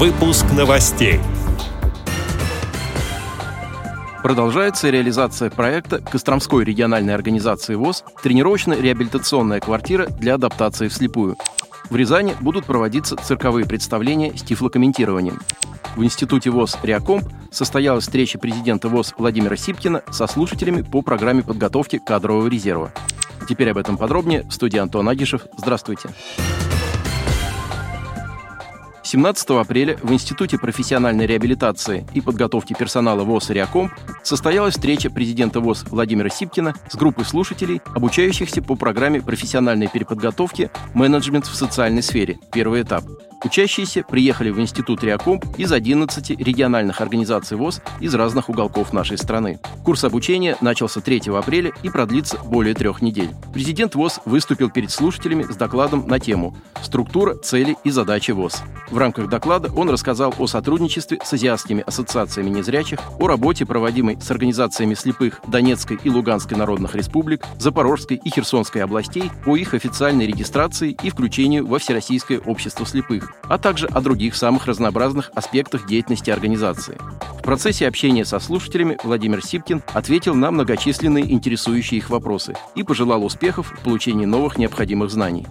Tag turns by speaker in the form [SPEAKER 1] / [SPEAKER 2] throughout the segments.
[SPEAKER 1] Выпуск новостей.
[SPEAKER 2] Продолжается реализация проекта Костромской региональной организации ВОЗ «Тренировочно-реабилитационная квартира для адаптации вслепую». В Рязани будут проводиться цирковые представления с тифлокомментированием. В Институте ВОЗ «Реакомп» состоялась встреча президента ВОЗ Владимира Сипкина со слушателями по программе подготовки кадрового резерва. Теперь об этом подробнее в студии Антон Агишев. Здравствуйте. Здравствуйте. 17 апреля в Институте профессиональной реабилитации и подготовки персонала ВОЗ «Реакомп» состоялась встреча президента ВОЗ Владимира Сипкина с группой слушателей, обучающихся по программе профессиональной переподготовки «Менеджмент в социальной сфере. Первый этап». Учащиеся приехали в Институт Реакомп из 11 региональных организаций ВОЗ из разных уголков нашей страны. Курс обучения начался 3 апреля и продлится более трех недель. Президент ВОЗ выступил перед слушателями с докладом на тему «Структура, цели и задачи ВОЗ». В рамках доклада он рассказал о сотрудничестве с азиатскими ассоциациями незрячих, о работе, проводимой с организациями слепых Донецкой и Луганской народных республик, Запорожской и Херсонской областей, о их официальной регистрации и включению во Всероссийское общество слепых а также о других самых разнообразных аспектах деятельности организации. В процессе общения со слушателями Владимир Сипкин ответил на многочисленные интересующие их вопросы и пожелал успехов в получении новых необходимых знаний.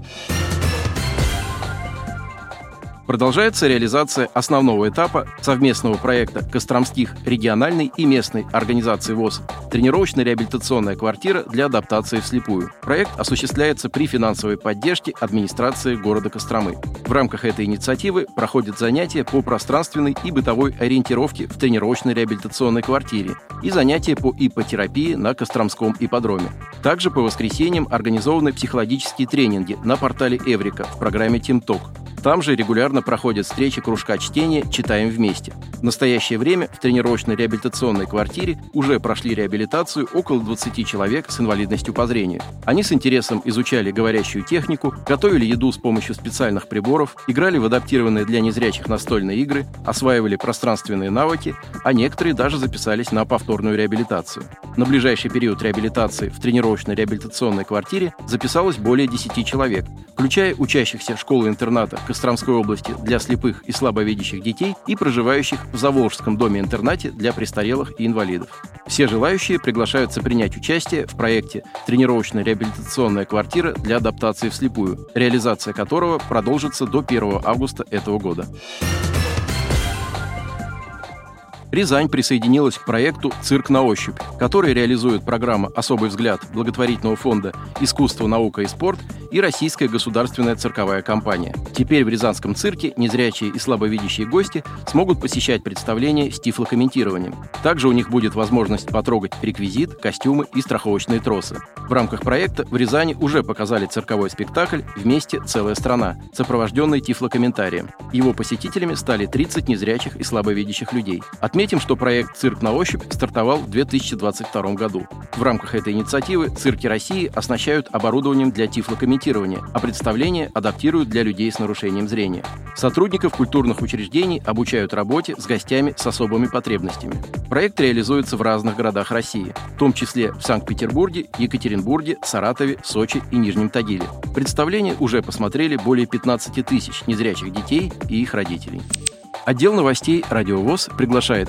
[SPEAKER 2] Продолжается реализация основного этапа совместного проекта Костромских региональной и местной организации ВОЗ «Тренировочно-реабилитационная квартира для адаптации вслепую». Проект осуществляется при финансовой поддержке администрации города Костромы. В рамках этой инициативы проходят занятия по пространственной и бытовой ориентировке в тренировочно-реабилитационной квартире и занятия по ипотерапии на Костромском ипподроме. Также по воскресеньям организованы психологические тренинги на портале Эврика в программе «Тимток». Там же регулярно проходят встречи кружка чтения «Читаем вместе». В настоящее время в тренировочной реабилитационной квартире уже прошли реабилитацию около 20 человек с инвалидностью по зрению. Они с интересом изучали говорящую технику, готовили еду с помощью специальных приборов, играли в адаптированные для незрячих настольные игры, осваивали пространственные навыки, а некоторые даже записались на повторную реабилитацию. На ближайший период реабилитации в тренировочной реабилитационной квартире записалось более 10 человек, включая учащихся школы-интерната Костромской области для слепых и слабовидящих детей и проживающих в Заволжском доме-интернате для престарелых и инвалидов. Все желающие приглашаются принять участие в проекте «Тренировочно-реабилитационная квартира для адаптации вслепую», реализация которого продолжится до 1 августа этого года. Рязань присоединилась к проекту «Цирк на ощупь», который реализует программа «Особый взгляд» благотворительного фонда «Искусство, наука и спорт» и Российская государственная цирковая компания. Теперь в Рязанском цирке незрячие и слабовидящие гости смогут посещать представления с тифлокомментированием. Также у них будет возможность потрогать реквизит, костюмы и страховочные тросы. В рамках проекта в Рязани уже показали цирковой спектакль «Вместе целая страна», сопровожденный тифлокомментарием. Его посетителями стали 30 незрячих и слабовидящих людей. Что проект «Цирк на ощупь» стартовал в 2022 году. В рамках этой инициативы цирки России оснащают оборудованием для тифлокомментирования, а представления адаптируют для людей с нарушением зрения. Сотрудников культурных учреждений обучают работе с гостями с особыми потребностями. Проект реализуется в разных городах России, в том числе в Санкт-Петербурге, Екатеринбурге, Саратове, Сочи и Нижнем Тагиле. Представление уже посмотрели более 15 тысяч незрячих детей и их родителей. Отдел новостей «Радиовоз» приглашает